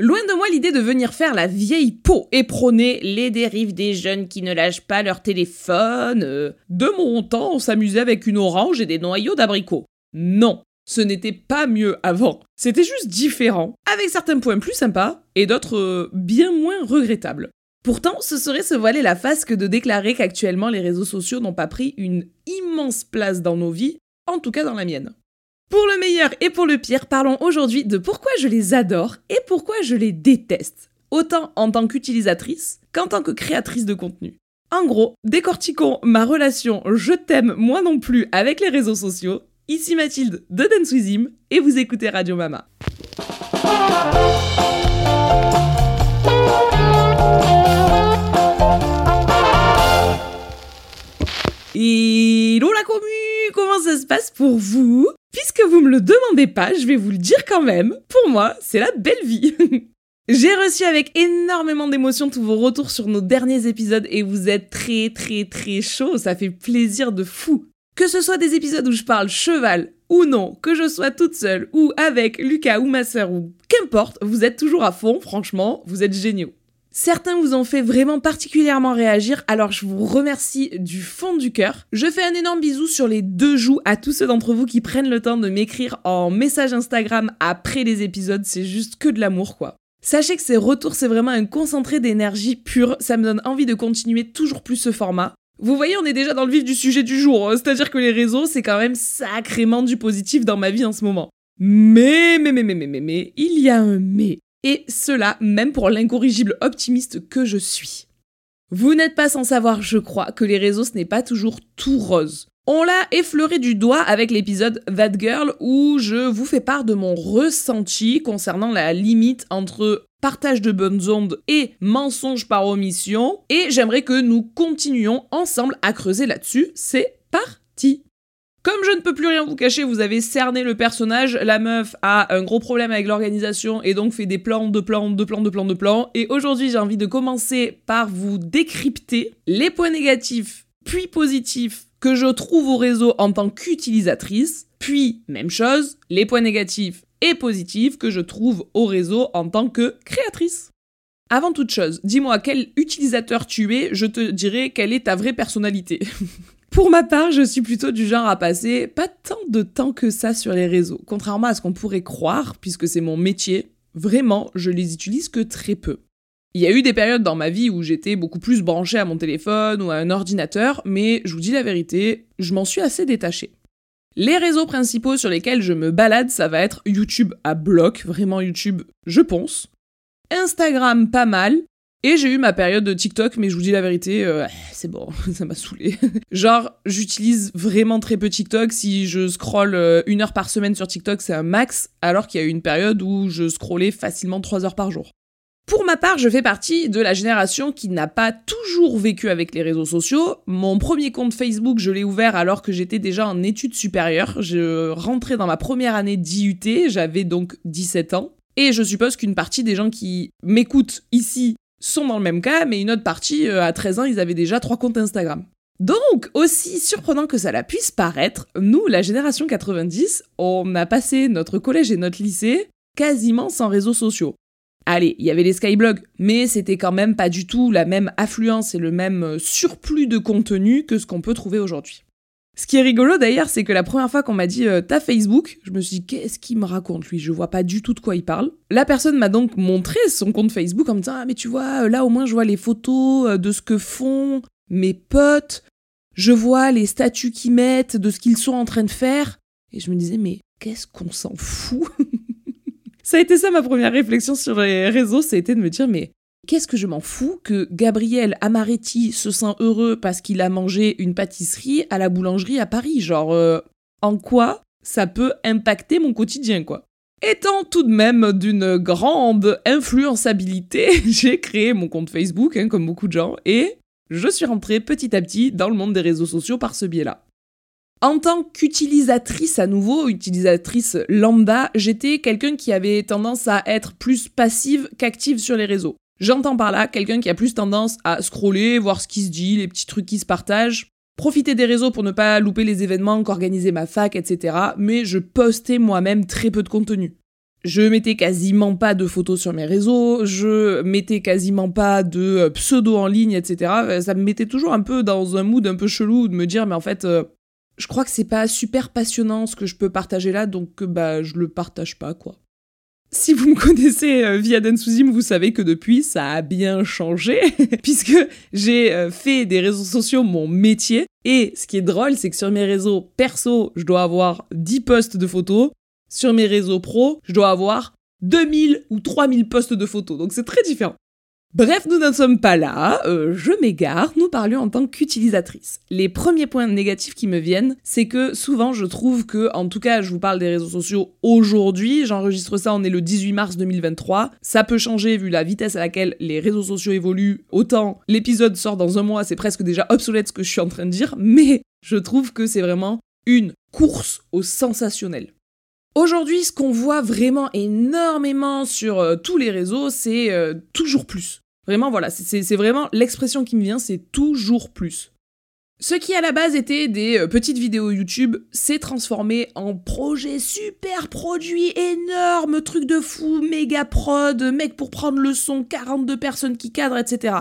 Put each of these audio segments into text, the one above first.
Loin de moi l'idée de venir faire la vieille peau et prôner les dérives des jeunes qui ne lâchent pas leur téléphone. Euh, de mon temps, on s'amusait avec une orange et des noyaux d'abricot. Non, ce n'était pas mieux avant. C'était juste différent, avec certains points plus sympas et d'autres euh, bien moins regrettables. Pourtant, ce serait se voiler la face que de déclarer qu'actuellement les réseaux sociaux n'ont pas pris une immense place dans nos vies, en tout cas dans la mienne. Pour le meilleur et pour le pire, parlons aujourd'hui de pourquoi je les adore et pourquoi je les déteste, autant en tant qu'utilisatrice qu'en tant que créatrice de contenu. En gros, décortiquons ma relation je t'aime moi non plus avec les réseaux sociaux. Ici Mathilde de Dance et vous écoutez Radio Mama. Et la commu, comment ça se passe pour vous? Puisque vous me le demandez pas, je vais vous le dire quand même. Pour moi, c'est la belle vie. J'ai reçu avec énormément d'émotion tous vos retours sur nos derniers épisodes et vous êtes très très très chaud, ça fait plaisir de fou. Que ce soit des épisodes où je parle cheval ou non, que je sois toute seule ou avec Lucas ou ma sœur ou qu'importe, vous êtes toujours à fond, franchement, vous êtes géniaux. Certains vous ont fait vraiment particulièrement réagir, alors je vous remercie du fond du cœur. Je fais un énorme bisou sur les deux joues à tous ceux d'entre vous qui prennent le temps de m'écrire en message Instagram après les épisodes, c'est juste que de l'amour quoi. Sachez que ces retours, c'est vraiment un concentré d'énergie pure, ça me donne envie de continuer toujours plus ce format. Vous voyez, on est déjà dans le vif du sujet du jour, hein. c'est-à-dire que les réseaux, c'est quand même sacrément du positif dans ma vie en ce moment. Mais, mais, mais, mais, mais, mais, mais, il y a un mais. Et cela même pour l'incorrigible optimiste que je suis. Vous n'êtes pas sans savoir, je crois, que les réseaux ce n'est pas toujours tout rose. On l'a effleuré du doigt avec l'épisode That Girl où je vous fais part de mon ressenti concernant la limite entre partage de bonnes ondes et mensonge par omission et j'aimerais que nous continuions ensemble à creuser là-dessus. C'est parti comme je ne peux plus rien vous cacher, vous avez cerné le personnage, la meuf a un gros problème avec l'organisation et donc fait des plans de plans de plans de plans de plans. Et aujourd'hui j'ai envie de commencer par vous décrypter les points négatifs puis positifs que je trouve au réseau en tant qu'utilisatrice, puis même chose, les points négatifs et positifs que je trouve au réseau en tant que créatrice. Avant toute chose, dis-moi quel utilisateur tu es, je te dirai quelle est ta vraie personnalité. Pour ma part, je suis plutôt du genre à passer pas tant de temps que ça sur les réseaux. Contrairement à ce qu'on pourrait croire, puisque c'est mon métier, vraiment, je les utilise que très peu. Il y a eu des périodes dans ma vie où j'étais beaucoup plus branchée à mon téléphone ou à un ordinateur, mais je vous dis la vérité, je m'en suis assez détachée. Les réseaux principaux sur lesquels je me balade, ça va être YouTube à bloc, vraiment YouTube, je pense. Instagram pas mal, et j'ai eu ma période de TikTok, mais je vous dis la vérité, euh, c'est bon, ça m'a saoulé. Genre, j'utilise vraiment très peu TikTok. Si je scrolle euh, une heure par semaine sur TikTok, c'est un max, alors qu'il y a eu une période où je scrollais facilement trois heures par jour. Pour ma part, je fais partie de la génération qui n'a pas toujours vécu avec les réseaux sociaux. Mon premier compte Facebook, je l'ai ouvert alors que j'étais déjà en études supérieures. Je rentrais dans ma première année d'IUT, j'avais donc 17 ans. Et je suppose qu'une partie des gens qui m'écoutent ici sont dans le même cas, mais une autre partie, euh, à 13 ans, ils avaient déjà trois comptes Instagram. Donc, aussi surprenant que ça puisse paraître, nous, la génération 90, on a passé notre collège et notre lycée quasiment sans réseaux sociaux. Allez, il y avait les skyblogs, mais c'était quand même pas du tout la même affluence et le même euh, surplus de contenu que ce qu'on peut trouver aujourd'hui. Ce qui est rigolo d'ailleurs, c'est que la première fois qu'on m'a dit euh, t'as Facebook, je me suis dit qu'est-ce qu'il me raconte lui, je vois pas du tout de quoi il parle. La personne m'a donc montré son compte Facebook en me disant ah mais tu vois là au moins je vois les photos euh, de ce que font mes potes, je vois les statuts qu'ils mettent de ce qu'ils sont en train de faire. Et je me disais mais qu'est-ce qu'on s'en fout? Ça a été ça ma première réflexion sur les réseaux, ça a été de me dire mais Qu'est-ce que je m'en fous que Gabriel Amaretti se sent heureux parce qu'il a mangé une pâtisserie à la boulangerie à Paris? Genre, euh, en quoi ça peut impacter mon quotidien, quoi? Étant tout de même d'une grande influençabilité, j'ai créé mon compte Facebook, hein, comme beaucoup de gens, et je suis rentrée petit à petit dans le monde des réseaux sociaux par ce biais-là. En tant qu'utilisatrice à nouveau, utilisatrice lambda, j'étais quelqu'un qui avait tendance à être plus passive qu'active sur les réseaux. J'entends par là quelqu'un qui a plus tendance à scroller, voir ce qui se dit, les petits trucs qui se partagent, profiter des réseaux pour ne pas louper les événements qu'organisait ma fac, etc. Mais je postais moi-même très peu de contenu. Je mettais quasiment pas de photos sur mes réseaux, je mettais quasiment pas de euh, pseudo en ligne, etc. Ça me mettait toujours un peu dans un mood un peu chelou de me dire, mais en fait, euh, je crois que c'est pas super passionnant ce que je peux partager là, donc bah je le partage pas, quoi. Si vous me connaissez euh, via Dansouzim, vous savez que depuis, ça a bien changé, puisque j'ai euh, fait des réseaux sociaux mon métier. Et ce qui est drôle, c'est que sur mes réseaux perso, je dois avoir 10 posts de photos. Sur mes réseaux pro, je dois avoir 2000 ou 3000 posts de photos. Donc c'est très différent. Bref, nous n'en sommes pas là, euh, je m'égare, nous parlions en tant qu'utilisatrice. Les premiers points négatifs qui me viennent, c'est que souvent je trouve que, en tout cas je vous parle des réseaux sociaux aujourd'hui, j'enregistre ça, on est le 18 mars 2023, ça peut changer vu la vitesse à laquelle les réseaux sociaux évoluent, autant l'épisode sort dans un mois, c'est presque déjà obsolète ce que je suis en train de dire, mais je trouve que c'est vraiment une course au sensationnel. Aujourd'hui, ce qu'on voit vraiment énormément sur euh, tous les réseaux, c'est euh, toujours plus. Vraiment, voilà, c'est vraiment l'expression qui me vient, c'est toujours plus. Ce qui à la base était des euh, petites vidéos YouTube s'est transformé en projet super produit, énorme, truc de fou, méga prod, mec pour prendre le son, 42 personnes qui cadrent, etc.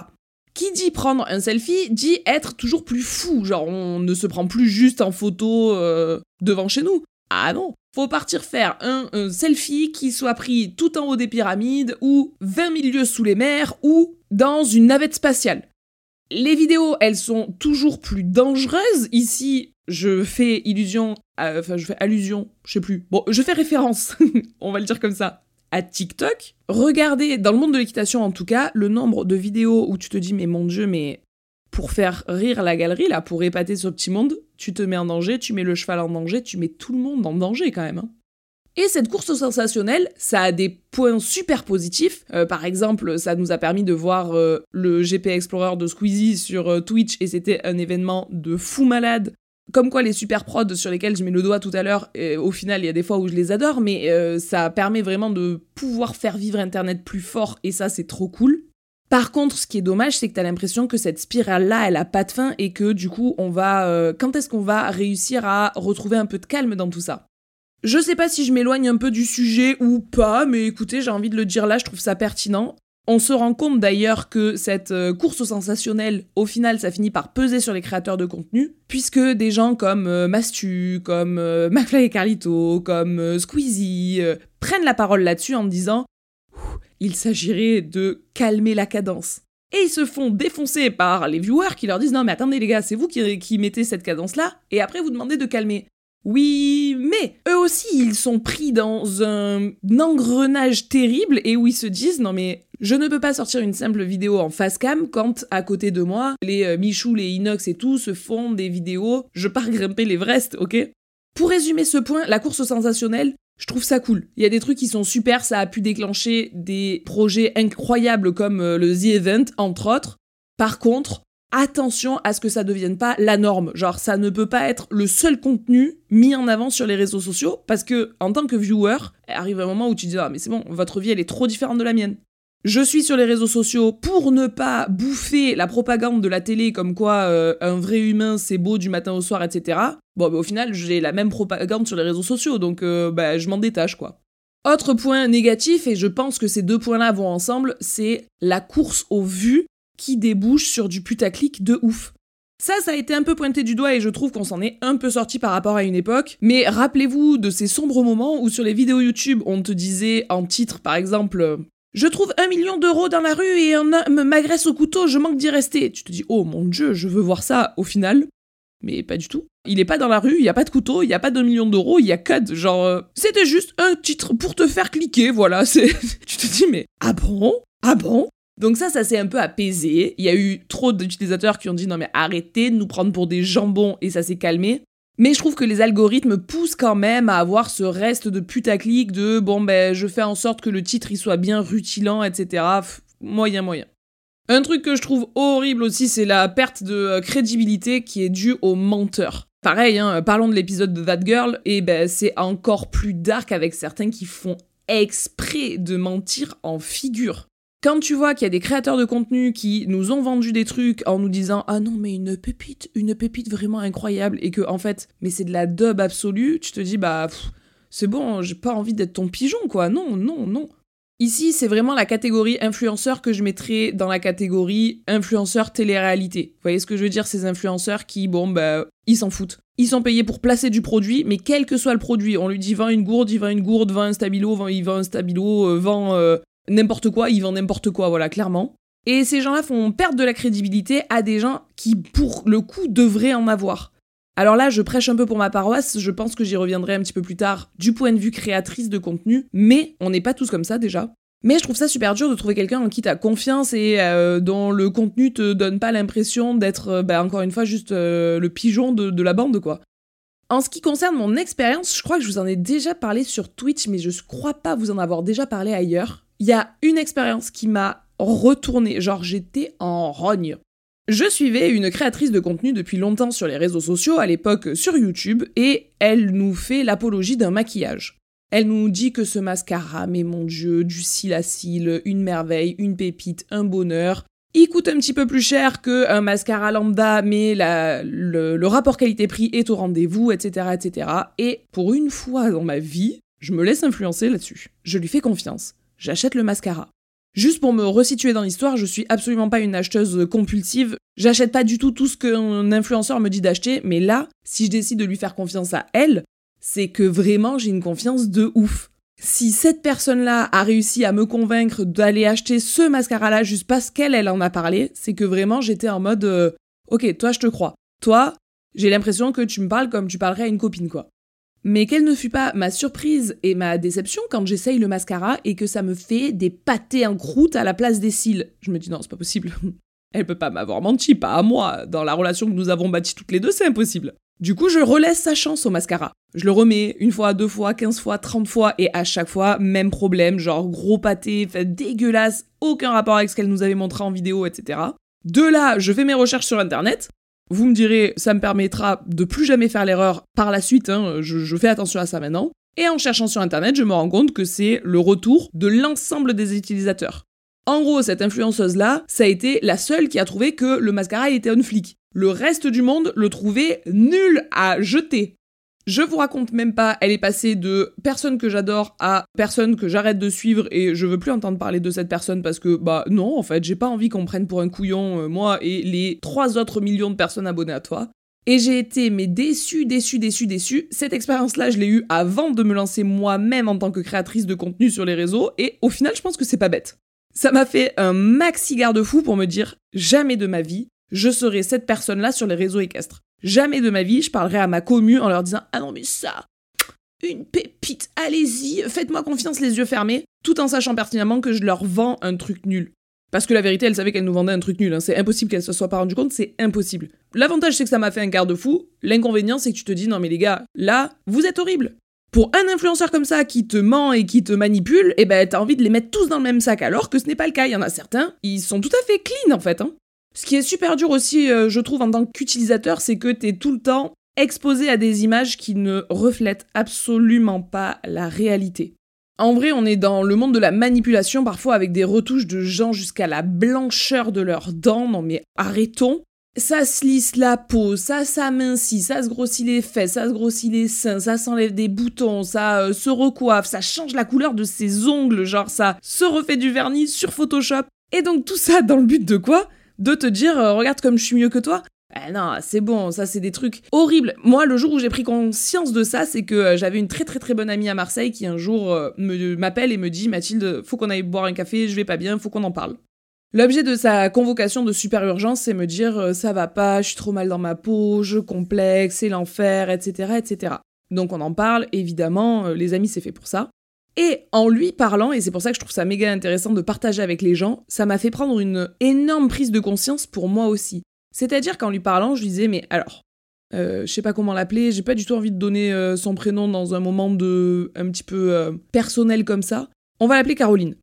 Qui dit prendre un selfie dit être toujours plus fou, genre on ne se prend plus juste en photo devant chez nous. Ah non, faut partir faire un, selfie qui soit pris tout en haut des pyramides ou 20 000 lieues sous les mers ou dans une navette spatiale. Les vidéos, elles sont toujours plus dangereuses. Ici, je fais illusion, enfin, je fais allusion, je sais plus. Bon, je fais référence, on va le dire comme ça, à TikTok. Regardez, dans le monde de l'équitation en tout cas, le nombre de vidéos où tu te dis, mais mon dieu, mais pour faire rire la galerie, là, pour épater ce petit monde, tu te mets en danger, tu mets le cheval en danger, tu mets tout le monde en danger quand même. Hein. Et cette course sensationnelle, ça a des points super positifs. Euh, par exemple, ça nous a permis de voir euh, le GP Explorer de Squeezie sur euh, Twitch et c'était un événement de fou malade. Comme quoi les super prods sur lesquels je mets le doigt tout à l'heure, au final il y a des fois où je les adore, mais ça permet vraiment de pouvoir faire vivre Internet plus fort et ça c'est trop cool. Par contre, ce qui est dommage, c'est que tu l'impression que cette spirale-là, elle a pas de fin et que du coup, on va. Euh, quand est-ce qu'on va réussir à retrouver un peu de calme dans tout ça? Je sais pas si je m'éloigne un peu du sujet ou pas, mais écoutez, j'ai envie de le dire là, je trouve ça pertinent. On se rend compte d'ailleurs que cette euh, course au sensationnel, au final, ça finit par peser sur les créateurs de contenu, puisque des gens comme euh, Mastu, comme McFly et Carlito, comme Squeezie prennent la parole là-dessus en disant il s'agirait de calmer la cadence. Et ils se font défoncer par les viewers qui leur disent non mais attendez les gars, c'est vous qui, mettez cette cadence-là, et après vous demandez de calmer. Oui, mais eux aussi, ils sont pris dans un engrenage terrible et où ils se disent non mais je ne peux pas sortir une simple vidéo en face cam quand à côté de moi, les euh, Michou, les Inox et tout se font des vidéos, je pars grimper l'Everest, ok? Pour résumer ce point, la course au sensationnel, je trouve ça cool. Il y a des trucs qui sont super, ça a pu déclencher des projets incroyables comme euh, le The Event, entre autres. Par contre, attention à ce que ça devienne pas la norme. Genre, ça ne peut pas être le seul contenu mis en avant sur les réseaux sociaux, parce que, en tant que viewer, arrive un moment où tu dis, ah, mais c'est bon, votre vie, elle est trop différente de la mienne. Je suis sur les réseaux sociaux pour ne pas bouffer la propagande de la télé comme quoi euh, un vrai humain c'est beau du matin au soir, etc. Bon, bah, au final, j'ai la même propagande sur les réseaux sociaux, donc euh, bah, je m'en détache, quoi. Autre point négatif, et je pense que ces deux points-là vont ensemble, c'est la course aux vues qui débouche sur du putaclic de ouf. Ça, ça a été un peu pointé du doigt et je trouve qu'on s'en est un peu sorti par rapport à une époque. Mais rappelez-vous de ces sombres moments où sur les vidéos YouTube, on te disait en titre, par exemple, je trouve un million d'euros dans la rue et un homme m'agresse au couteau, je manque d'y rester. Tu te dis, oh mon dieu, je veux voir ça au final. Mais pas du tout. Il est pas dans la rue, il y a pas de couteau, il y a pas d'un million d'euros, il y a que genre euh, c'était juste un titre pour te faire cliquer, voilà, c'est tu te dis mais ah bon? Ah bon? Donc ça, ça s'est un peu apaisé. Il y a eu trop d'utilisateurs qui ont dit non mais arrêtez de nous prendre pour des jambons et ça s'est calmé. Mais je trouve que les algorithmes poussent quand même à avoir ce reste de putaclic de bon ben je fais en sorte que le titre il soit bien rutilant, etc. moyen moyen. Un truc que je trouve horrible aussi, c'est la perte de euh, crédibilité qui est due aux menteurs. Pareil, hein, parlons de l'épisode de That Girl, et ben c'est encore plus dark avec certains qui font exprès de mentir en figure. Quand tu vois qu'il y a des créateurs de contenu qui nous ont vendu des trucs en nous disant ah non mais une pépite, une pépite vraiment incroyable et que en fait mais c'est de la dub absolue, tu te dis bah c'est bon, j'ai pas envie d'être ton pigeon, quoi. Non, non, non. Ici, c'est vraiment la catégorie influenceur que je mettrais dans la catégorie influenceur télé-réalité. Vous voyez ce que je veux dire Ces influenceurs qui, bon, bah, ils s'en foutent. Ils sont payés pour placer du produit, mais quel que soit le produit, on lui dit vend une gourde, il vend une gourde, vend un stabilo, vend, un stabilo, euh, vend euh, n'importe quoi, il vend n'importe quoi, voilà, clairement. Et ces gens-là font perdre de la crédibilité à des gens qui, pour le coup, devraient en avoir. Alors là, je prêche un peu pour ma paroisse, je pense que j'y reviendrai un petit peu plus tard du point de vue créatrice de contenu, mais on n'est pas tous comme ça déjà. Mais je trouve ça super dur de trouver quelqu'un en qui t'as confiance et euh, dont le contenu te donne pas l'impression d'être, euh, bah, encore une fois, juste euh, le pigeon de, la bande, quoi. En ce qui concerne mon expérience, je crois que je vous en ai déjà parlé sur Twitch, mais je crois pas vous en avoir déjà parlé ailleurs. Il y a une expérience qui m'a retourné, genre j'étais en rogne. Je suivais une créatrice de contenu depuis longtemps sur les réseaux sociaux, à l'époque sur YouTube, et elle nous fait l'apologie d'un maquillage. Elle nous dit que ce mascara, mais mon dieu, du cil à cils, une merveille, une pépite, un bonheur. Il coûte un petit peu plus cher qu'un mascara lambda, mais le, le rapport qualité-prix est au rendez-vous, etc., etc. Et pour une fois dans ma vie, je me laisse influencer là-dessus. Je lui fais confiance. J'achète le mascara. Juste pour me resituer dans l'histoire, je suis absolument pas une acheteuse compulsive. J'achète pas du tout tout ce qu'un influenceur me dit d'acheter, mais là, si je décide de lui faire confiance à elle, c'est que vraiment j'ai une confiance de ouf. Si cette personne-là a réussi à me convaincre d'aller acheter ce mascara-là juste parce qu'elle, elle en a parlé, c'est que vraiment j'étais en mode euh, Ok, toi je te crois. Toi, j'ai l'impression que tu me parles comme tu parlerais à une copine, quoi. Mais quelle ne fut pas ma surprise et ma déception quand j'essaye le mascara et que ça me fait des pâtés en croûte à la place des cils. Je me dis non, c'est pas possible. Elle peut pas m'avoir menti, pas à moi. Dans la relation que nous avons bâtie toutes les deux, c'est impossible. Du coup, je relaisse sa chance au mascara. Je le remets une fois, deux fois, quinze fois, trente fois, et à chaque fois, même problème, genre gros pâté, fait dégueulasse, aucun rapport avec ce qu'elle nous avait montré en vidéo, etc. De là, je fais mes recherches sur internet, vous me direz, ça me permettra de plus jamais faire l'erreur par la suite, hein, je, fais attention à ça maintenant. Et en cherchant sur Internet, je me rends compte que c'est le retour de l'ensemble des utilisateurs. En gros, cette influenceuse-là, ça a été la seule qui a trouvé que le mascara était un flic. Le reste du monde le trouvait nul à jeter. Je vous raconte même pas, elle est passée de personne que j'adore à personne que j'arrête de suivre et je veux plus entendre parler de cette personne parce que, bah non, en fait, j'ai pas envie qu'on me prenne pour un couillon, euh, moi et les trois autres millions de personnes abonnées à toi. Et j'ai été, mais déçue, déçue, déçue, déçue. Cette expérience-là, je l'ai eue avant de me lancer moi-même en tant que créatrice de contenu sur les réseaux et au final, je pense que c'est pas bête. Ça m'a fait un maxi garde-fou pour me dire jamais de ma vie, je serai cette personne-là sur les réseaux équestres. Jamais de ma vie, je parlerai à ma commu en leur disant Ah non, mais ça, une pépite, allez-y, faites-moi confiance les yeux fermés, tout en sachant pertinemment que je leur vends un truc nul. Parce que la vérité, elle savait qu'elle nous vendait un truc nul. Hein. C'est impossible qu'elle se soit pas rendue compte, c'est impossible. L'avantage, c'est que ça m'a fait un garde-fou. L'inconvénient, c'est que tu te dis, non mais les gars, là, vous êtes horribles. Pour un influenceur comme ça qui te ment et qui te manipule, eh ben t'as envie de les mettre tous dans le même sac, alors que ce n'est pas le cas. Il y en a certains, ils sont tout à fait clean en fait. Hein. Ce qui est super dur aussi, euh, je trouve, en tant qu'utilisateur, c'est que t'es tout le temps exposé à des images qui ne reflètent absolument pas la réalité. En vrai, on est dans le monde de la manipulation, parfois avec des retouches de gens jusqu'à la blancheur de leurs dents. Non mais arrêtons. Ça se lisse la peau, ça s'amincit, ça se grossit les fesses, ça se grossit les seins, ça s'enlève des boutons, ça euh, se recoiffe, ça change la couleur de ses ongles, genre ça se refait du vernis sur Photoshop. Et donc tout ça dans le but de quoi? De te dire euh, regarde comme je suis mieux que toi. Eh non, c'est bon, ça c'est des trucs horribles. Moi, le jour où j'ai pris conscience de ça, c'est que euh, j'avais une très très très bonne amie à Marseille qui un jour euh, m'appelle et me dit Mathilde, faut qu'on aille boire un café, je vais pas bien, faut qu'on en parle. L'objet de sa convocation de super urgence, c'est me dire ça va pas, je suis trop mal dans ma peau, je complexe, c'est l'enfer, etc., etc. Donc on en parle, évidemment, les amis c'est fait pour ça. Et en lui parlant, et c'est pour ça que je trouve ça méga intéressant de partager avec les gens, ça m'a fait prendre une énorme prise de conscience pour moi aussi. C'est-à-dire qu'en lui parlant, je lui disais, mais alors, euh, je sais pas comment l'appeler, j'ai pas du tout envie de donner euh, son prénom dans un moment de un petit peu euh, personnel comme ça. On va l'appeler Caroline.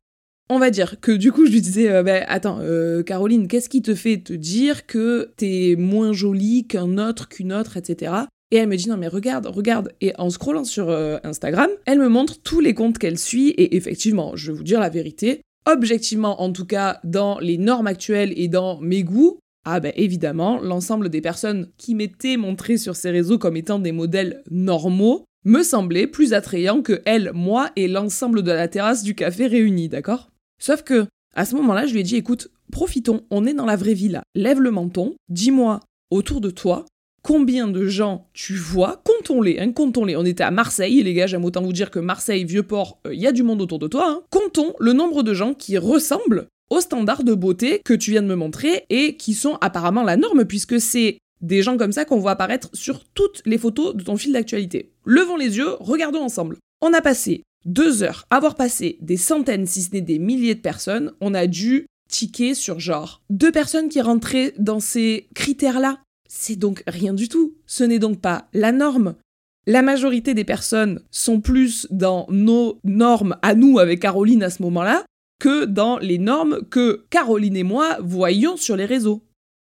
On va dire que du coup je lui disais, ben attends, Caroline, qu'est-ce qui te fait te dire que t'es moins jolie qu'un autre, qu'une autre, etc. Et elle me dit non mais regarde, regarde. Et en scrollant sur euh, Instagram, elle me montre tous les comptes qu'elle suit et effectivement, je vais vous dire la vérité, objectivement en tout cas dans les normes actuelles et dans mes goûts, ah ben évidemment, l'ensemble des personnes qui m'étaient montrées sur ces réseaux comme étant des modèles normaux me semblait plus attrayant que elle, moi et l'ensemble de la terrasse du café réunis, d'accord? Sauf que, à ce moment-là, je lui ai dit, écoute, profitons, on est dans la vraie vie là. Lève le menton, dis-moi autour de toi combien de gens tu vois, comptons-les, hein, comptons-les. On était à Marseille, les gars, j'aime autant vous dire que Marseille, Vieux-Port, il euh, y a du monde autour de toi. Hein. Comptons le nombre de gens qui ressemblent aux standards de beauté que tu viens de me montrer et qui sont apparemment la norme, puisque c'est des gens comme ça qu'on voit apparaître sur toutes les photos de ton fil d'actualité. Levons les yeux, regardons ensemble. On a passé deux heures, avoir passé des centaines, si ce n'est des milliers de personnes, on a dû tiquer sur genre deux personnes qui rentraient dans ces critères-là. C'est donc rien du tout. Ce n'est donc pas la norme. La majorité des personnes sont plus dans nos normes à nous avec Caroline à ce moment-là que dans les normes que Caroline et moi voyions sur les réseaux.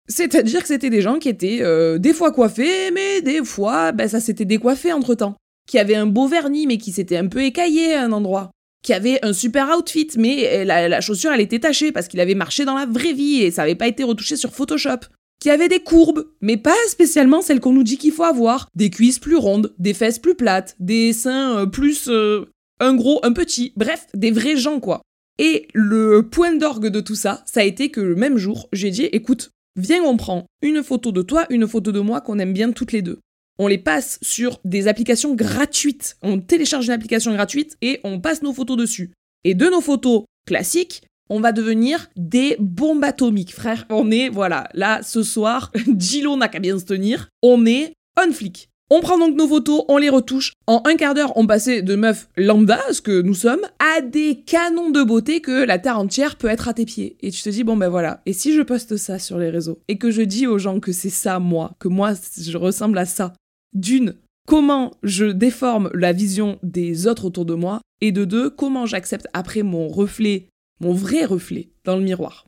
C'est-à-dire que c'était des gens qui étaient euh, des fois coiffés, mais des fois, ben, ça s'était décoiffé entre-temps. Qui avaient un beau vernis, mais qui s'était un peu écaillé à un endroit qui avait un super outfit, mais la, chaussure, elle était tachée parce qu'il avait marché dans la vraie vie et ça n'avait pas été retouché sur Photoshop. Qui avait des courbes, mais pas spécialement celles qu'on nous dit qu'il faut avoir. Des cuisses plus rondes, des fesses plus plates, des seins euh, plus... Euh, un gros, un petit, bref, des vrais gens quoi. Et le point d'orgue de tout ça, ça a été que le même jour, j'ai dit, écoute, viens on prend une photo de toi, une photo de moi qu'on aime bien toutes les deux on les passe sur des applications gratuites. On télécharge une application gratuite et on passe nos photos dessus. Et de nos photos classiques, on va devenir des bombes atomiques, frère. On est, voilà, là, ce soir, Gilo n'a qu'à bien se tenir. On est on flic. On prend donc nos photos, on les retouche. En un quart d'heure, on passait de meufs lambda, ce que nous sommes, à des canons de beauté que la terre entière peut être à tes pieds. Et tu te dis, bon ben voilà, et si je poste ça sur les réseaux et que je dis aux gens que c'est ça, moi, que moi, je ressemble à ça, d'une, comment je déforme la vision des autres autour de moi, et de deux, comment j'accepte après mon reflet, mon vrai reflet, dans le miroir.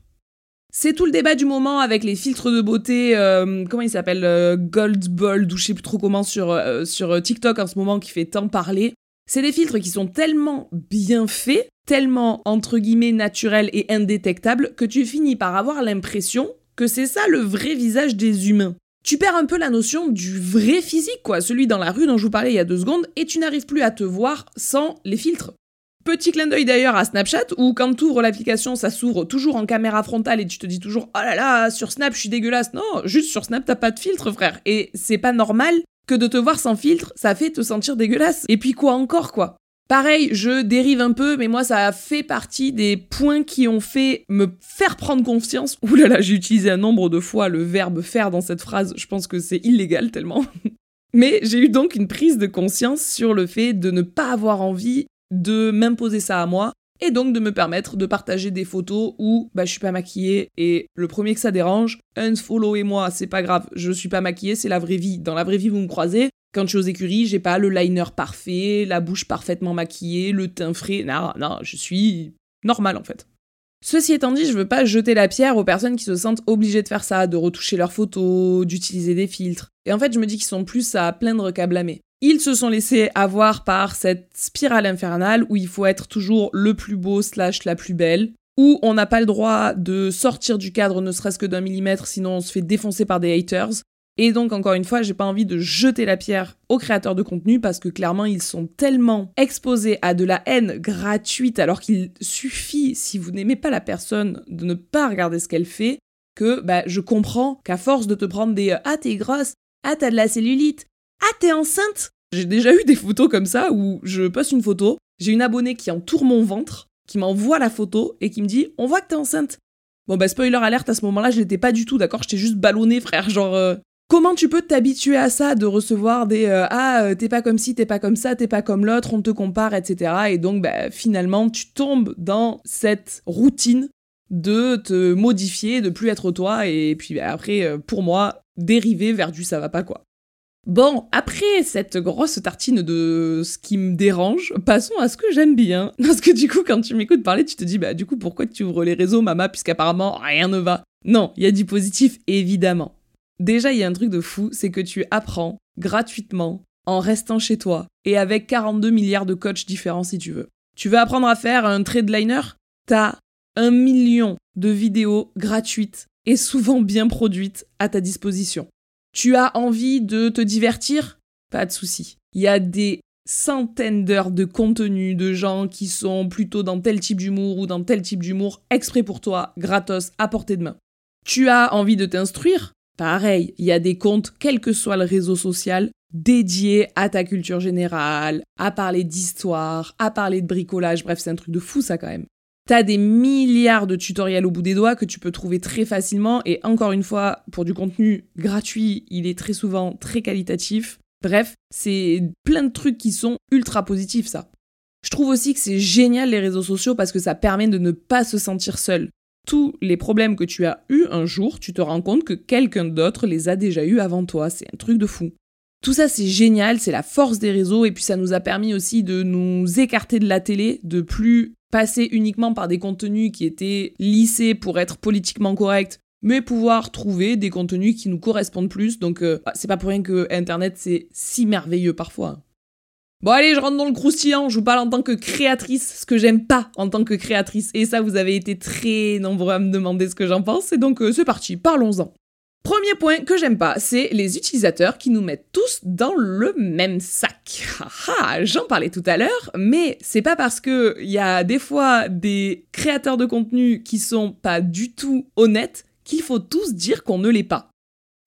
C'est tout le débat du moment avec les filtres de beauté, euh, comment il s'appelle, euh, Gold Bold ou je sais plus trop comment sur, euh, sur TikTok en ce moment qui fait tant parler. C'est des filtres qui sont tellement bien faits, tellement entre guillemets naturels et indétectables que tu finis par avoir l'impression que c'est ça le vrai visage des humains tu perds un peu la notion du vrai physique, quoi, celui dans la rue dont je vous parlais il y a deux secondes, et tu n'arrives plus à te voir sans les filtres. Petit clin d'œil d'ailleurs à Snapchat, où quand tu ouvres l'application, ça s'ouvre toujours en caméra frontale et tu te dis toujours Oh là là, sur Snap, je suis dégueulasse. Non, juste sur Snap, t'as pas de filtre, frère. Et c'est pas normal que de te voir sans filtre, ça fait te sentir dégueulasse. Et puis quoi encore, quoi? Pareil, je dérive un peu, mais moi, ça fait partie des points qui ont fait me faire prendre confiance. Ouh là là, j'ai utilisé un nombre de fois le verbe faire dans cette phrase, je pense que c'est illégal tellement. mais j'ai eu donc une prise de conscience sur le fait de ne pas avoir envie de m'imposer ça à moi, et donc de me permettre de partager des photos où bah, je suis pas maquillée et le premier que ça dérange, unfollow et moi, c'est pas grave, je suis pas maquillée, c'est la vraie vie. Dans la vraie vie, vous me croisez, quand je suis aux écuries, j'ai pas le liner parfait, la bouche parfaitement maquillée, le teint frais. Non, non, je suis normal en fait. Ceci étant dit, je veux pas jeter la pierre aux personnes qui se sentent obligées de faire ça, de retoucher leurs photos, d'utiliser des filtres. Et en fait, je me dis qu'ils sont plus à plaindre qu'à blâmer. Ils se sont laissés avoir par cette spirale infernale où il faut être toujours le plus beau slash la plus belle, où on n'a pas le droit de sortir du cadre ne serait-ce que d'un millimètre sinon on se fait défoncer par des haters, et donc, encore une fois, j'ai pas envie de jeter la pierre aux créateurs de contenu parce que clairement, ils sont tellement exposés à de la haine gratuite alors qu'il suffit, si vous n'aimez pas la personne, de ne pas regarder ce qu'elle fait, que bah, je comprends qu'à force de te prendre des euh, Ah, t'es grosse, Ah, t'as de la cellulite, Ah, t'es enceinte. J'ai déjà eu des photos comme ça où je poste une photo, j'ai une abonnée qui entoure mon ventre, qui m'envoie la photo et qui me dit On voit que t'es enceinte. Bon, bah, spoiler alerte, à ce moment-là, je l'étais pas du tout, d'accord? Je t'ai juste ballonné, frère. Genre, euh, Comment tu peux t'habituer à ça, de recevoir des euh, ah euh, t'es pas comme ci, t'es pas comme ça, t'es pas comme l'autre, on te compare, etc. Et donc bah, finalement tu tombes dans cette routine de te modifier, de plus être toi, et puis bah, après pour moi dériver vers du ça va pas quoi. Bon, après cette grosse tartine de ce qui me dérange, passons à ce que j'aime bien. Parce que du coup, quand tu m'écoutes parler, tu te dis, bah du coup, pourquoi tu ouvres les réseaux, mama, puisqu'apparemment rien ne va? Non, il y a du positif, évidemment. Déjà, il y a un truc de fou, c'est que tu apprends gratuitement en restant chez toi et avec 42 milliards de coachs différents si tu veux. Tu veux apprendre à faire un trade liner? T'as un million de vidéos gratuites et souvent bien produites à ta disposition. Tu as envie de te divertir? Pas de souci. Il y a des centaines d'heures de contenu de gens qui sont plutôt dans tel type d'humour ou dans tel type d'humour exprès pour toi, gratos, à portée de main. Tu as envie de t'instruire? Pareil, il y a des comptes, quel que soit le réseau social, dédiés à ta culture générale, à parler d'histoire, à parler de bricolage, bref, c'est un truc de fou ça quand même. T'as des milliards de tutoriels au bout des doigts que tu peux trouver très facilement et encore une fois, pour du contenu gratuit, il est très souvent très qualitatif. Bref, c'est plein de trucs qui sont ultra positifs ça. Je trouve aussi que c'est génial les réseaux sociaux parce que ça permet de ne pas se sentir seul. Tous les problèmes que tu as eus un jour, tu te rends compte que quelqu'un d'autre les a déjà eus avant toi. C'est un truc de fou. Tout ça, c'est génial, c'est la force des réseaux, et puis ça nous a permis aussi de nous écarter de la télé, de plus passer uniquement par des contenus qui étaient lissés pour être politiquement corrects, mais pouvoir trouver des contenus qui nous correspondent plus. Donc, euh, c'est pas pour rien que Internet, c'est si merveilleux parfois. Bon allez, je rentre dans le croustillant, je vous parle en tant que créatrice, ce que j'aime pas en tant que créatrice. Et ça, vous avez été très nombreux à me demander ce que j'en pense, et donc euh, c'est parti, parlons-en. Premier point que j'aime pas, c'est les utilisateurs qui nous mettent tous dans le même sac. Ah, j'en parlais tout à l'heure, mais c'est pas parce que il y a des fois des créateurs de contenu qui sont pas du tout honnêtes qu'il faut tous dire qu'on ne l'est pas.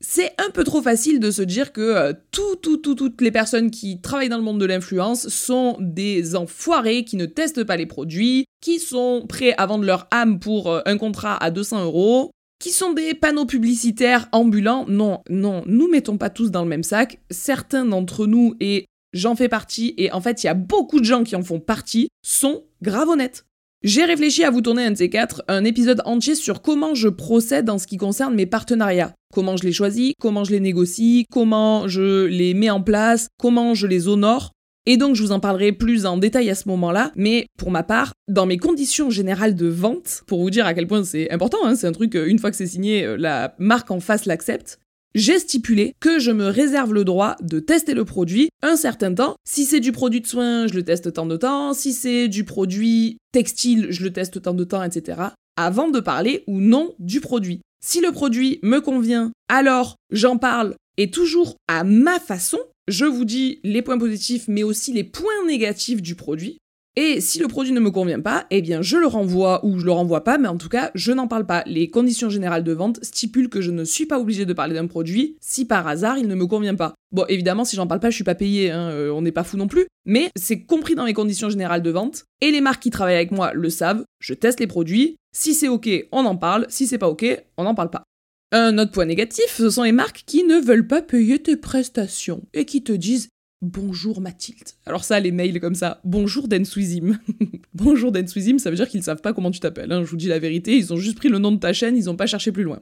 C'est un peu trop facile de se dire que euh, tout, tout, tout, toutes les personnes qui travaillent dans le monde de l'influence sont des enfoirés qui ne testent pas les produits, qui sont prêts à vendre leur âme pour euh, un contrat à 200 euros, qui sont des panneaux publicitaires ambulants. Non, non, nous mettons pas tous dans le même sac. Certains d'entre nous, et j'en fais partie, et en fait il y a beaucoup de gens qui en font partie, sont grave honnêtes. J'ai réfléchi à vous tourner un de ces quatre, un épisode entier sur comment je procède en ce qui concerne mes partenariats. Comment je les choisis, comment je les négocie, comment je les mets en place, comment je les honore. Et donc je vous en parlerai plus en détail à ce moment-là, mais pour ma part, dans mes conditions générales de vente, pour vous dire à quel point c'est important, hein, c'est un truc, euh, une fois que c'est signé, euh, la marque en face l'accepte, j'ai stipulé que je me réserve le droit de tester le produit un certain temps. Si c'est du produit de soins, je le teste tant de temps. Si c'est du produit textile, je le teste tant de temps, etc. Avant de parler ou non du produit. Si le produit me convient, alors j'en parle et toujours à ma façon, je vous dis les points positifs, mais aussi les points négatifs du produit. Et si le produit ne me convient pas, eh bien je le renvoie ou je le renvoie pas, mais en tout cas, je n'en parle pas. Les conditions générales de vente stipulent que je ne suis pas obligé de parler d'un produit si par hasard il ne me convient pas. Bon, évidemment, si j'en parle pas, je suis pas payé, hein, euh, on n'est pas fou non plus, mais c'est compris dans les conditions générales de vente, et les marques qui travaillent avec moi le savent, je teste les produits, si c'est ok, on en parle, si c'est pas ok, on n'en parle pas. Un autre point négatif, ce sont les marques qui ne veulent pas payer tes prestations et qui te disent Bonjour Mathilde. Alors ça, les mails comme ça, bonjour Denswizim. bonjour Denswizim, ça veut dire qu'ils savent pas comment tu t'appelles, hein. je vous dis la vérité, ils ont juste pris le nom de ta chaîne, ils ont pas cherché plus loin.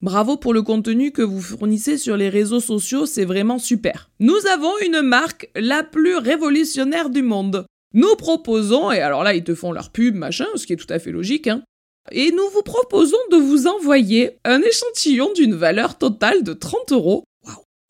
Bravo pour le contenu que vous fournissez sur les réseaux sociaux, c'est vraiment super. Nous avons une marque la plus révolutionnaire du monde. Nous proposons, et alors là ils te font leur pub, machin, ce qui est tout à fait logique, hein, et nous vous proposons de vous envoyer un échantillon d'une valeur totale de 30 euros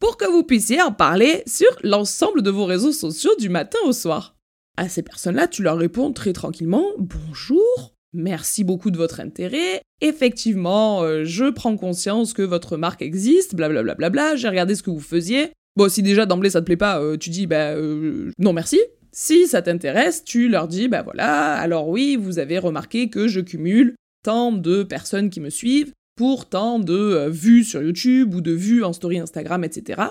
pour que vous puissiez en parler sur l'ensemble de vos réseaux sociaux du matin au soir. À ces personnes-là, tu leur réponds très tranquillement Bonjour, merci beaucoup de votre intérêt. Effectivement, euh, je prends conscience que votre marque existe, blablabla, bla bla bla, j'ai regardé ce que vous faisiez. Bon, si déjà d'emblée ça te plaît pas, euh, tu dis bah euh, non merci. Si ça t'intéresse, tu leur dis bah voilà, alors oui, vous avez remarqué que je cumule tant de personnes qui me suivent pour tant de euh, vues sur YouTube ou de vues en story Instagram, etc.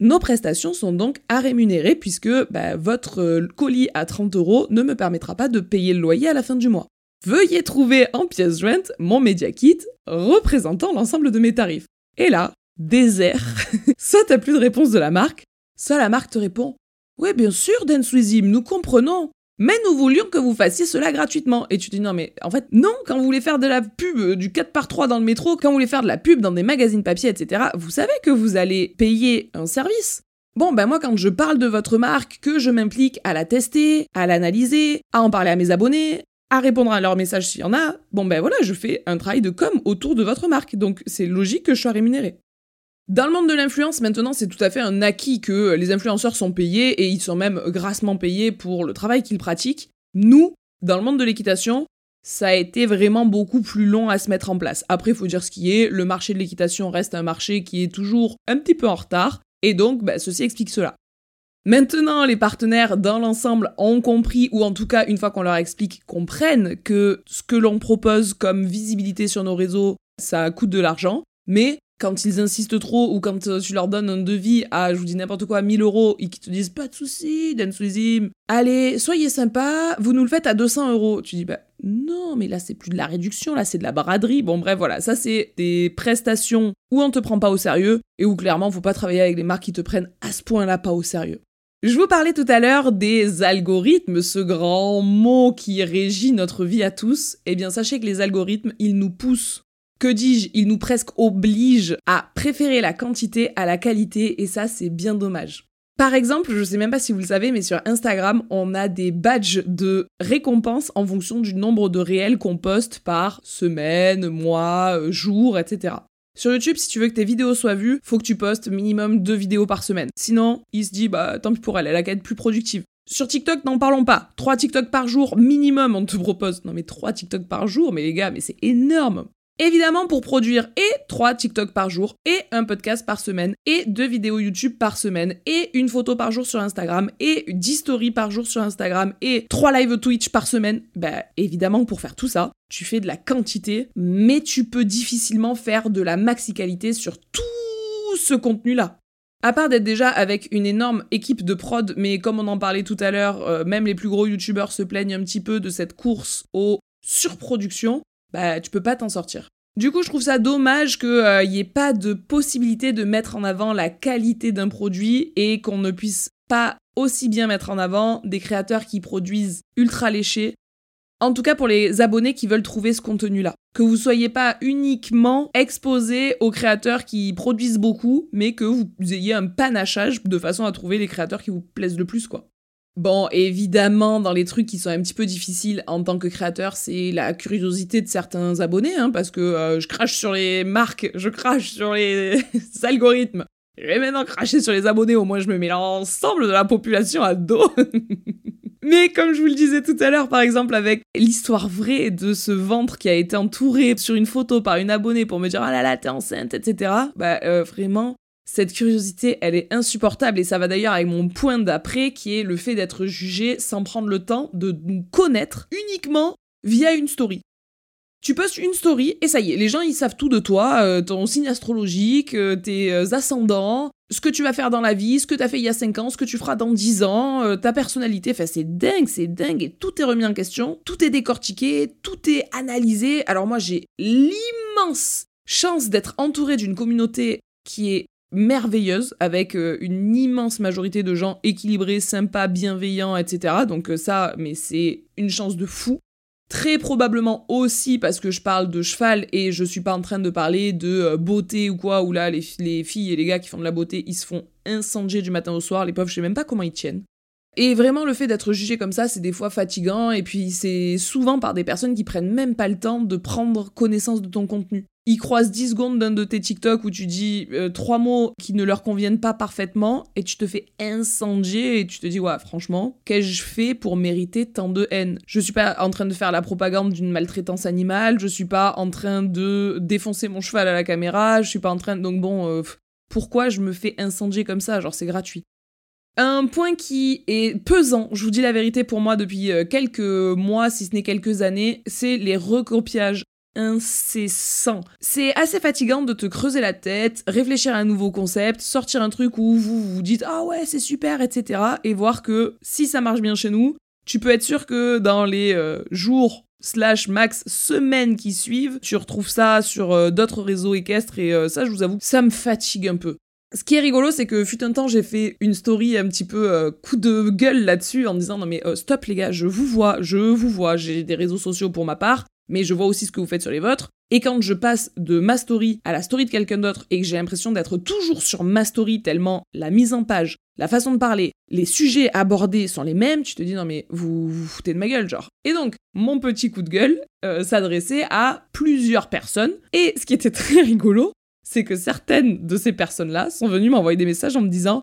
Nos prestations sont donc à rémunérer puisque bah, votre euh, colis à 30 euros ne me permettra pas de payer le loyer à la fin du mois. Veuillez trouver en pièce jointe mon Media Kit représentant l'ensemble de mes tarifs. Et là, désert. soit t'as plus de réponse de la marque, soit la marque te répond Ouais, bien sûr, Denswizim, nous comprenons mais nous voulions que vous fassiez cela gratuitement. Et tu dis non mais en fait non, quand vous voulez faire de la pub euh, du 4 par 3 dans le métro, quand vous voulez faire de la pub dans des magazines papier, etc., vous savez que vous allez payer un service. Bon, ben moi quand je parle de votre marque, que je m'implique à la tester, à l'analyser, à en parler à mes abonnés, à répondre à leurs messages s'il y en a, bon ben voilà, je fais un travail de com autour de votre marque, donc c'est logique que je sois rémunéré. Dans le monde de l'influence, maintenant, c'est tout à fait un acquis que les influenceurs sont payés et ils sont même grassement payés pour le travail qu'ils pratiquent. Nous, dans le monde de l'équitation, ça a été vraiment beaucoup plus long à se mettre en place. Après, il faut dire ce qui est, le marché de l'équitation reste un marché qui est toujours un petit peu en retard, et donc bah, ceci explique cela. Maintenant, les partenaires dans l'ensemble ont compris, ou en tout cas, une fois qu'on leur explique, comprennent que ce que l'on propose comme visibilité sur nos réseaux, ça coûte de l'argent, mais quand ils insistent trop ou quand euh, tu leur donnes un devis à, je vous dis n'importe quoi, 1000 euros et qu'ils te disent pas de soucis, Densuizim, allez, soyez sympa, vous nous le faites à 200 euros. Tu dis, bah non, mais là c'est plus de la réduction, là c'est de la braderie. Bon, bref, voilà, ça c'est des prestations où on te prend pas au sérieux et où clairement faut pas travailler avec des marques qui te prennent à ce point-là pas au sérieux. Je vous parlais tout à l'heure des algorithmes, ce grand mot qui régit notre vie à tous. Eh bien, sachez que les algorithmes, ils nous poussent que dis-je, ils nous presque obligent à préférer la quantité à la qualité et ça c'est bien dommage. Par exemple, je sais même pas si vous le savez, mais sur Instagram, on a des badges de récompense en fonction du nombre de réels qu'on poste par semaine, mois, euh, jour, etc. Sur YouTube, si tu veux que tes vidéos soient vues, faut que tu postes minimum deux vidéos par semaine. Sinon, il se dit, bah tant pis pour elle, elle a qu'à être plus productive. Sur TikTok, n'en parlons pas. Trois TikTok par jour minimum, on te propose. Non mais trois TikTok par jour, mais les gars, mais c'est énorme. Évidemment, pour produire et 3 TikTok par jour, et un podcast par semaine, et 2 vidéos YouTube par semaine, et une photo par jour sur Instagram, et 10 stories par jour sur Instagram, et 3 live Twitch par semaine, bah évidemment, pour faire tout ça, tu fais de la quantité, mais tu peux difficilement faire de la maxi-qualité sur tout ce contenu-là. À part d'être déjà avec une énorme équipe de prod, mais comme on en parlait tout à l'heure, euh, même les plus gros youtubeurs se plaignent un petit peu de cette course aux surproductions, bah tu peux pas t'en sortir. Du coup, je trouve ça dommage qu'il n'y euh, ait pas de possibilité de mettre en avant la qualité d'un produit et qu'on ne puisse pas aussi bien mettre en avant des créateurs qui produisent ultra léchés. En tout cas pour les abonnés qui veulent trouver ce contenu-là. Que vous soyez pas uniquement exposé aux créateurs qui produisent beaucoup, mais que vous ayez un panachage de façon à trouver les créateurs qui vous plaisent le plus, quoi. Bon, évidemment, dans les trucs qui sont un petit peu difficiles en tant que créateur, c'est la curiosité de certains abonnés, hein, parce que euh, je crache sur les marques, je crache sur les algorithmes. Je vais maintenant cracher sur les abonnés, au moins je me mets l'ensemble de la population à dos. Mais comme je vous le disais tout à l'heure, par exemple, avec l'histoire vraie de ce ventre qui a été entouré sur une photo par une abonnée pour me dire ah là là t'es enceinte, etc. Bah euh, vraiment, cette curiosité, elle est insupportable et ça va d'ailleurs avec mon point d'après qui est le fait d'être jugé sans prendre le temps de nous connaître uniquement via une story. Tu postes une story et ça y est, les gens ils savent tout de toi, euh, ton signe astrologique, euh, tes euh, ascendants, ce que tu vas faire dans la vie, ce que t'as fait il y a 5 ans, ce que tu feras dans 10 ans, ta personnalité, enfin c'est dingue, c'est dingue et tout est remis en question, tout est décortiqué, tout est analysé. Alors moi j'ai l'immense chance d'être entouré d'une communauté qui est merveilleuse avec euh, une immense majorité de gens équilibrés, sympas, bienveillants, etc. Donc euh, ça, mais c'est une chance de fou. Très probablement aussi parce que je parle de cheval et je suis pas en train de parler de euh, beauté ou quoi, où là les, les, filles et les gars qui font de la beauté, ils se font incendier du matin au soir, les pauvres, je sais même pas comment ils tiennent. Et vraiment, le fait d'être jugé comme ça, c'est des fois fatigant, et puis c'est souvent par des personnes qui prennent même pas le temps de prendre connaissance de ton contenu. Ils croisent 10 secondes d'un de tes TikTok où tu dis euh, trois mots qui ne leur conviennent pas parfaitement, et tu te fais incendier, et tu te dis, ouais, franchement, qu'ai-je fait pour mériter tant de haine? Je suis pas en train de faire la propagande d'une maltraitance animale, je suis pas en train de défoncer mon cheval à la caméra, je suis pas en train de... Donc bon, euh, pourquoi je me fais incendier comme ça? Genre, c'est gratuit. Un point qui est pesant, je vous dis la vérité pour moi depuis euh, quelques mois, si ce n'est quelques années, c'est les recopiages incessants. C'est assez fatigant de te creuser la tête, réfléchir à un nouveau concept, sortir un truc où vous vous dites ah ouais c'est super, etc. et voir que si ça marche bien chez nous, tu peux être sûr que dans les euh, jours slash max semaines qui suivent, tu retrouves ça sur euh, d'autres réseaux équestres et ça je vous avoue, ça me fatigue un peu. Ce qui est rigolo, c'est que fut un temps, j'ai fait une story un petit peu euh, coup de gueule là-dessus en disant non mais euh, stop les gars, je vous vois, je vous vois, j'ai des réseaux sociaux pour ma part, mais je vois aussi ce que vous faites sur les vôtres. Et quand je passe de ma story à la story de quelqu'un d'autre et que j'ai l'impression d'être toujours sur ma story tellement la mise en page, la façon de parler, les sujets abordés sont les mêmes, tu te dis non mais vous vous foutez de ma gueule genre. Et donc mon petit coup de gueule euh, s'adressait à plusieurs personnes et ce qui était très rigolo, c'est que certaines de ces personnes-là sont venues m'envoyer des messages en me disant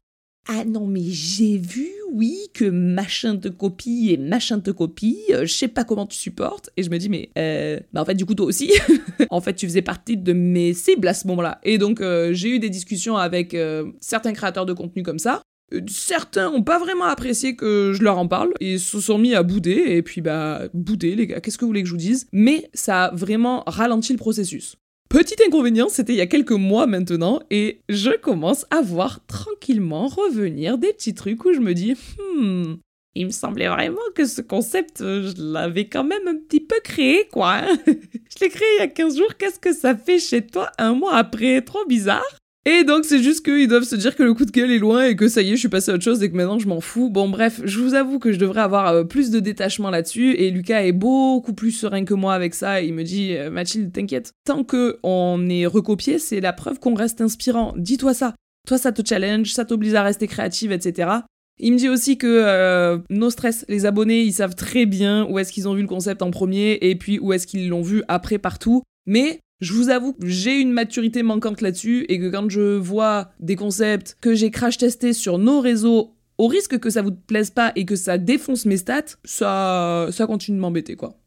ah non, mais j'ai vu, oui, que machin te copie et machin te copie, euh, je sais pas comment tu supportes. Et je me dis, mais euh, bah en fait, du coup, toi aussi, en fait, tu faisais partie de mes cibles à ce moment-là. Et donc, euh, j'ai eu des discussions avec certains créateurs de contenu comme ça, Euh, certains ont pas vraiment apprécié que je leur en parle et se sont mis à bouder et puis bah bouder les gars, qu'est-ce que vous voulez que je vous dise? Mais ça a vraiment ralenti le processus. Petit inconvénient, c'était il y a quelques mois maintenant et je commence à voir tranquillement revenir des petits trucs où je me dis hmm, il me semblait vraiment que ce concept, je l'avais quand même un petit peu créé, quoi. je l'ai créé il y a 15 jours, qu'est-ce que ça fait chez toi un mois après? Trop bizarre. Et donc c'est juste qu'ils doivent se dire que le coup de gueule est loin et que ça y est, je suis passé à autre chose et que maintenant je m'en fous. Bon bref, je vous avoue que je devrais avoir euh, plus de détachement là-dessus et Lucas est beaucoup plus serein que moi avec ça. il me dit euh, Mathilde, t'inquiète, tant que on est recopié, c'est la preuve qu'on reste inspirant. Dis-toi ça. Toi ça te challenge, ça t'oblige à rester créative, etc. Il me dit aussi que euh, nos stress, les abonnés, ils savent très bien où est-ce qu'ils ont vu le concept en premier et puis où est-ce qu'ils l'ont vu après partout. Mais je vous avoue que j'ai une maturité manquante là-dessus et que quand je vois des concepts que j'ai crash testés sur nos réseaux, au risque que ça vous plaise pas et que ça défonce mes stats, ça, ça continue de m'embêter quoi.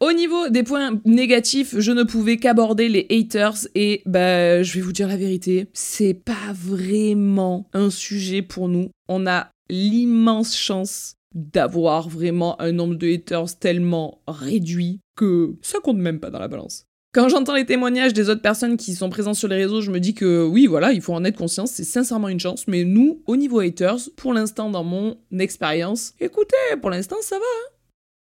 Au niveau des points négatifs, je ne pouvais qu'aborder les haters et bah je vais vous dire la vérité, c'est pas vraiment un sujet pour nous. On a l'immense chance d'avoir vraiment un nombre de haters tellement réduit que ça compte même pas dans la balance. Quand j'entends les témoignages des autres personnes qui sont présentes sur les réseaux, je me dis que oui, voilà, il faut en être conscient, c'est sincèrement une chance. Mais nous, au niveau haters, pour l'instant, dans mon expérience, écoutez, pour l'instant, ça va. Hein.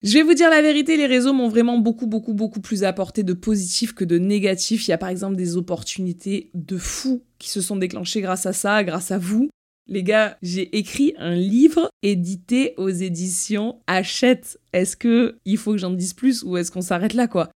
je vais vous dire la vérité, les réseaux m'ont vraiment beaucoup, beaucoup, beaucoup plus apporté de positif que de négatif. Il y a par exemple des opportunités de fou qui se sont déclenchées grâce à ça, grâce à vous. Les gars, j'ai écrit un livre édité aux éditions Hachette. Est-ce que il faut que j'en dise plus ou est-ce qu'on s'arrête là quoi?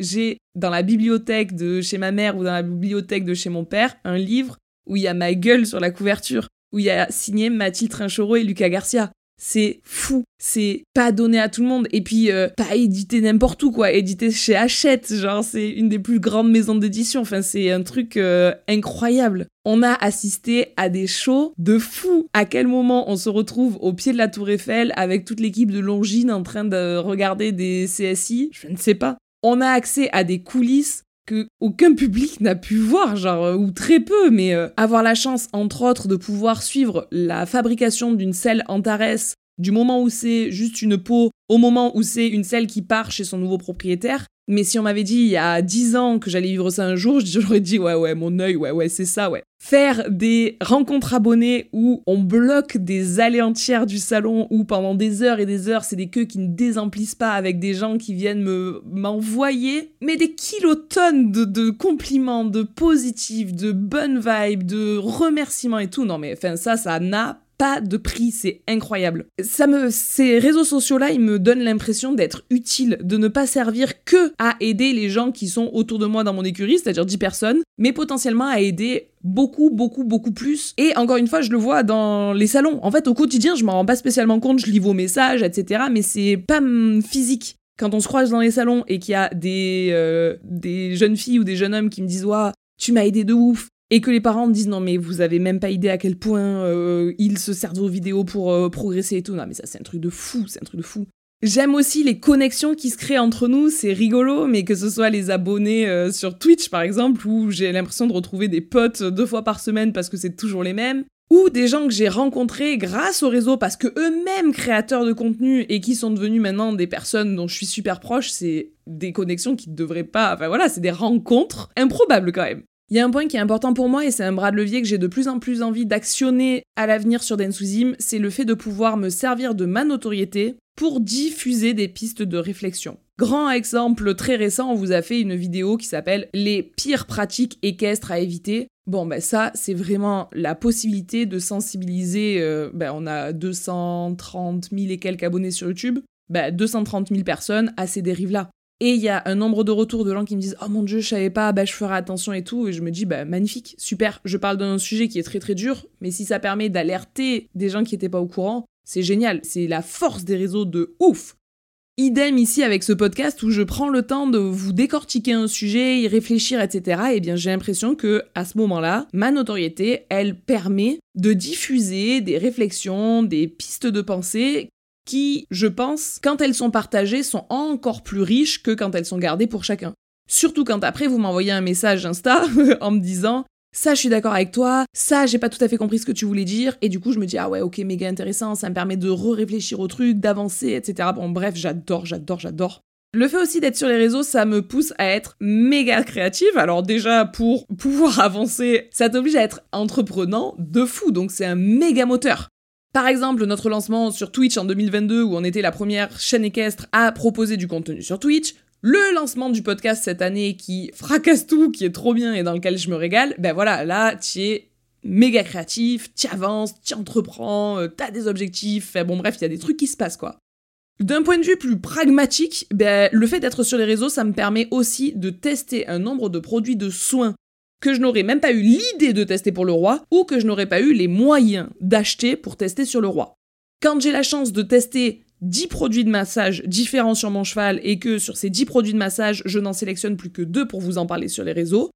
J'ai dans la bibliothèque de chez ma mère ou dans la bibliothèque de chez mon père un livre où il y a ma gueule sur la couverture, où il y a signé Mathilde Trinchero et Lucas Garcia. C'est fou, c'est pas donné à tout le monde et puis euh, pas édité n'importe où quoi, édité chez Hachette, genre c'est une des plus grandes maisons d'édition, enfin c'est un truc euh, incroyable. On a assisté à des shows de fou. À quel moment on se retrouve au pied de la Tour Eiffel avec toute l'équipe de Longines en train de regarder des CSI Je ne sais pas on a accès à des coulisses que aucun public n'a pu voir, genre, euh, ou très peu, mais euh, avoir la chance, entre autres, de pouvoir suivre la fabrication d'une selle Antares du moment où c'est juste une peau au moment où c'est une selle qui part chez son nouveau propriétaire. Mais si on m'avait dit il y a 10 ans que j'allais vivre ça un jour, j'aurais dit ouais ouais mon œil ouais ouais c'est ça ouais. Faire des rencontres abonnées où on bloque des allées entières du salon où pendant des heures et des heures c'est des queues qui ne désemplissent pas avec des gens qui viennent me m'envoyer mais des kilotonnes de, compliments, de positifs, de bonnes vibes, de remerciements et tout. Non mais enfin ça ça n'a pas de prix, c'est incroyable. Ça me, ces réseaux sociaux-là, ils me donnent l'impression d'être utile, de ne pas servir que à aider les gens qui sont autour de moi dans mon écurie, c'est-à-dire 10 personnes, mais potentiellement à aider beaucoup, beaucoup, beaucoup plus. Et encore une fois, je le vois dans les salons. En fait, au quotidien, je m'en rends pas spécialement compte, je lis vos messages, etc., mais c'est pas physique quand on se croise dans les salons et qu'il y a des, euh, des jeunes filles ou des jeunes hommes qui me disent Waouh, tu m'as aidé de ouf, et que les parents disent non mais vous avez même pas idée à quel point euh, ils se servent vos vidéos pour euh, progresser et tout. Non mais ça c'est un truc de fou, c'est un truc de fou. J'aime aussi les connexions qui se créent entre nous, c'est rigolo, mais que ce soit les abonnés euh, sur Twitch par exemple, où j'ai l'impression de retrouver des potes deux fois par semaine parce que c'est toujours les mêmes, ou des gens que j'ai rencontrés grâce au réseau parce que eux-mêmes créateurs de contenu et qui sont devenus maintenant des personnes dont je suis super proche, c'est des connexions qui ne devraient pas, enfin voilà, c'est des rencontres improbables quand même. Il y a un point qui est important pour moi et c'est un bras de levier que j'ai de plus en plus envie d'actionner à l'avenir sur Densuzim, c'est le fait de pouvoir me servir de ma notoriété pour diffuser des pistes de réflexion. Grand exemple très récent, on vous a fait une vidéo qui s'appelle Les pires pratiques équestres à éviter. Bon, ben ça, c'est vraiment la possibilité de sensibiliser. Euh, ben, on a 230 000 et quelques abonnés sur YouTube. Ben, 230 000 personnes à ces dérives-là. Et il y a un nombre de retours de gens qui me disent Oh mon dieu, je savais pas, bah je ferai attention et tout. Et je me dis Bah magnifique, super. Je parle d'un sujet qui est très très dur, mais si ça permet d'alerter des gens qui étaient pas au courant, c'est génial. C'est la force des réseaux de ouf. Idem ici avec ce podcast où je prends le temps de vous décortiquer un sujet, y réfléchir, etc. Et eh bien j'ai l'impression que à ce moment-là, ma notoriété, elle permet de diffuser des réflexions, des pistes de pensée qui, je pense, quand elles sont partagées, sont encore plus riches que quand elles sont gardées pour chacun. Surtout quand après vous m'envoyez un message Insta en me disant ça je suis d'accord avec toi, ça j'ai pas tout à fait compris ce que tu voulais dire, et du coup je me dis ah ouais ok méga intéressant, ça me permet de re-réfléchir au truc, d'avancer, etc. Bon bref, j'adore, j'adore, j'adore. Le fait aussi d'être sur les réseaux, ça me pousse à être méga créative. Alors déjà, pour pouvoir avancer, ça t'oblige à être entreprenant de fou, donc c'est un méga moteur. Par exemple, notre lancement sur Twitch en 2022, où on était la première chaîne équestre à proposer du contenu sur Twitch, le lancement du podcast cette année qui fracasse tout, qui est trop bien et dans lequel je me régale, ben voilà, là, tu es méga créatif, tu avances, tu entreprends, euh, t'as des objectifs, bon bref, il y a des trucs qui se passent quoi. D'un point de vue plus pragmatique, ben, le fait d'être sur les réseaux, ça me permet aussi de tester un nombre de produits de soins que je n'aurais même pas eu l'idée de tester pour le roi ou que je n'aurais pas eu les moyens d'acheter pour tester sur le roi. Quand j'ai la chance de tester 10 produits de massage différents sur mon cheval et que sur ces 10 produits de massage, je n'en sélectionne plus que 2 pour vous en parler sur les réseaux,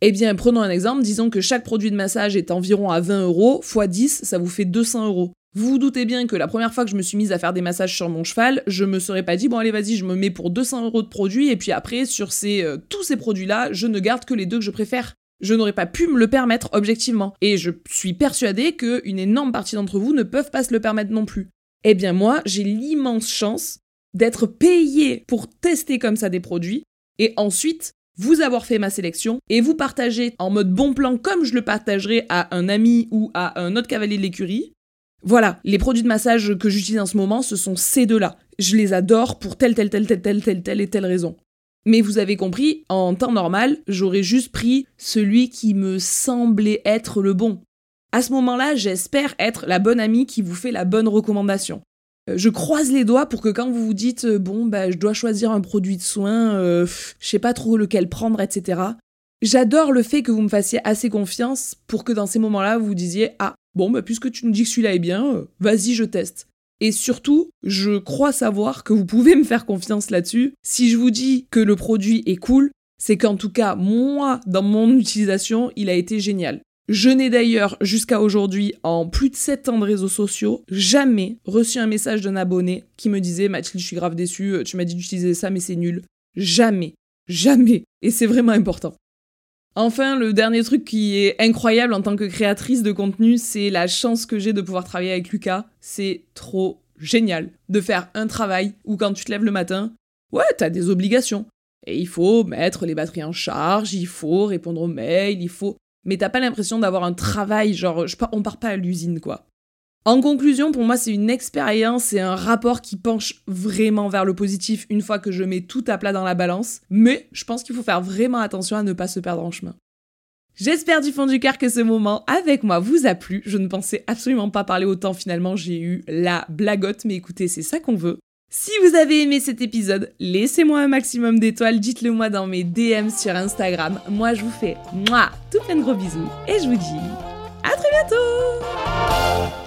eh bien, prenons un exemple, disons que chaque produit de massage est environ à 20 euros, x 10, ça vous fait 200 euros. Vous vous doutez bien que la première fois que je me suis mise à faire des massages sur mon cheval, je me serais pas dit, bon allez vas-y, je me mets pour 200 euros de produits, et puis après, sur ces, euh, tous ces produits-là, je ne garde que les deux que je préfère. Je n'aurais pas pu me le permettre objectivement. Et je suis persuadée qu'une énorme partie d'entre vous ne peuvent pas se le permettre non plus. Eh bien moi, j'ai l'immense chance d'être payé pour tester comme ça des produits et ensuite vous avoir fait ma sélection et vous partager en mode bon plan comme je le partagerai à un ami ou à un autre cavalier de l'écurie. Voilà, les produits de massage que j'utilise en ce moment, ce sont ces deux-là. Je les adore pour telle, telle, telle, telle, telle, telle, telle et telle raison. Mais vous avez compris, en temps normal, j'aurais juste pris celui qui me semblait être le bon. À ce moment-là, j'espère être la bonne amie qui vous fait la bonne recommandation. Euh, je croise les doigts pour que quand vous vous dites euh, bon bah je dois choisir un produit de soin, euh, je sais pas trop lequel prendre, etc. J'adore le fait que vous me fassiez assez confiance pour que dans ces moments-là vous disiez ah bon bah puisque tu nous dis que celui-là est bien, vas-y je teste. Et surtout, je crois savoir que vous pouvez me faire confiance là-dessus. Si je vous dis que le produit est cool, c'est qu'en tout cas, moi, dans mon utilisation, il a été génial. Je n'ai d'ailleurs jusqu'à aujourd'hui, en plus de 7 ans de réseaux sociaux, jamais reçu un message d'un abonné qui me disait Mathilde, je suis grave déçue, tu m'as dit d'utiliser ça, mais c'est nul. Jamais. Jamais. Et c'est vraiment important. Enfin, le dernier truc qui est incroyable en tant que créatrice de contenu, c'est la chance que j'ai de pouvoir travailler avec Lucas. C'est trop génial de faire un travail où quand tu te lèves le matin, ouais, t'as des obligations. Et il faut mettre les batteries en charge, il faut répondre aux mails, il faut mais t'as pas l'impression d'avoir un travail, genre, je, on part pas à l'usine, quoi. En conclusion, pour moi, c'est une expérience et un rapport qui penche vraiment vers le positif une fois que je mets tout à plat dans la balance, mais je pense qu'il faut faire vraiment attention à ne pas se perdre en chemin. J'espère du fond du cœur que ce moment avec moi vous a plu. Je ne pensais absolument pas parler autant finalement, j'ai eu la blagotte, mais écoutez, c'est ça qu'on veut. Si vous avez aimé cet épisode, laissez-moi un maximum d'étoiles, dites-le moi dans mes DM sur Instagram. Moi, je vous fais moi tout plein de gros bisous et je vous dis à très bientôt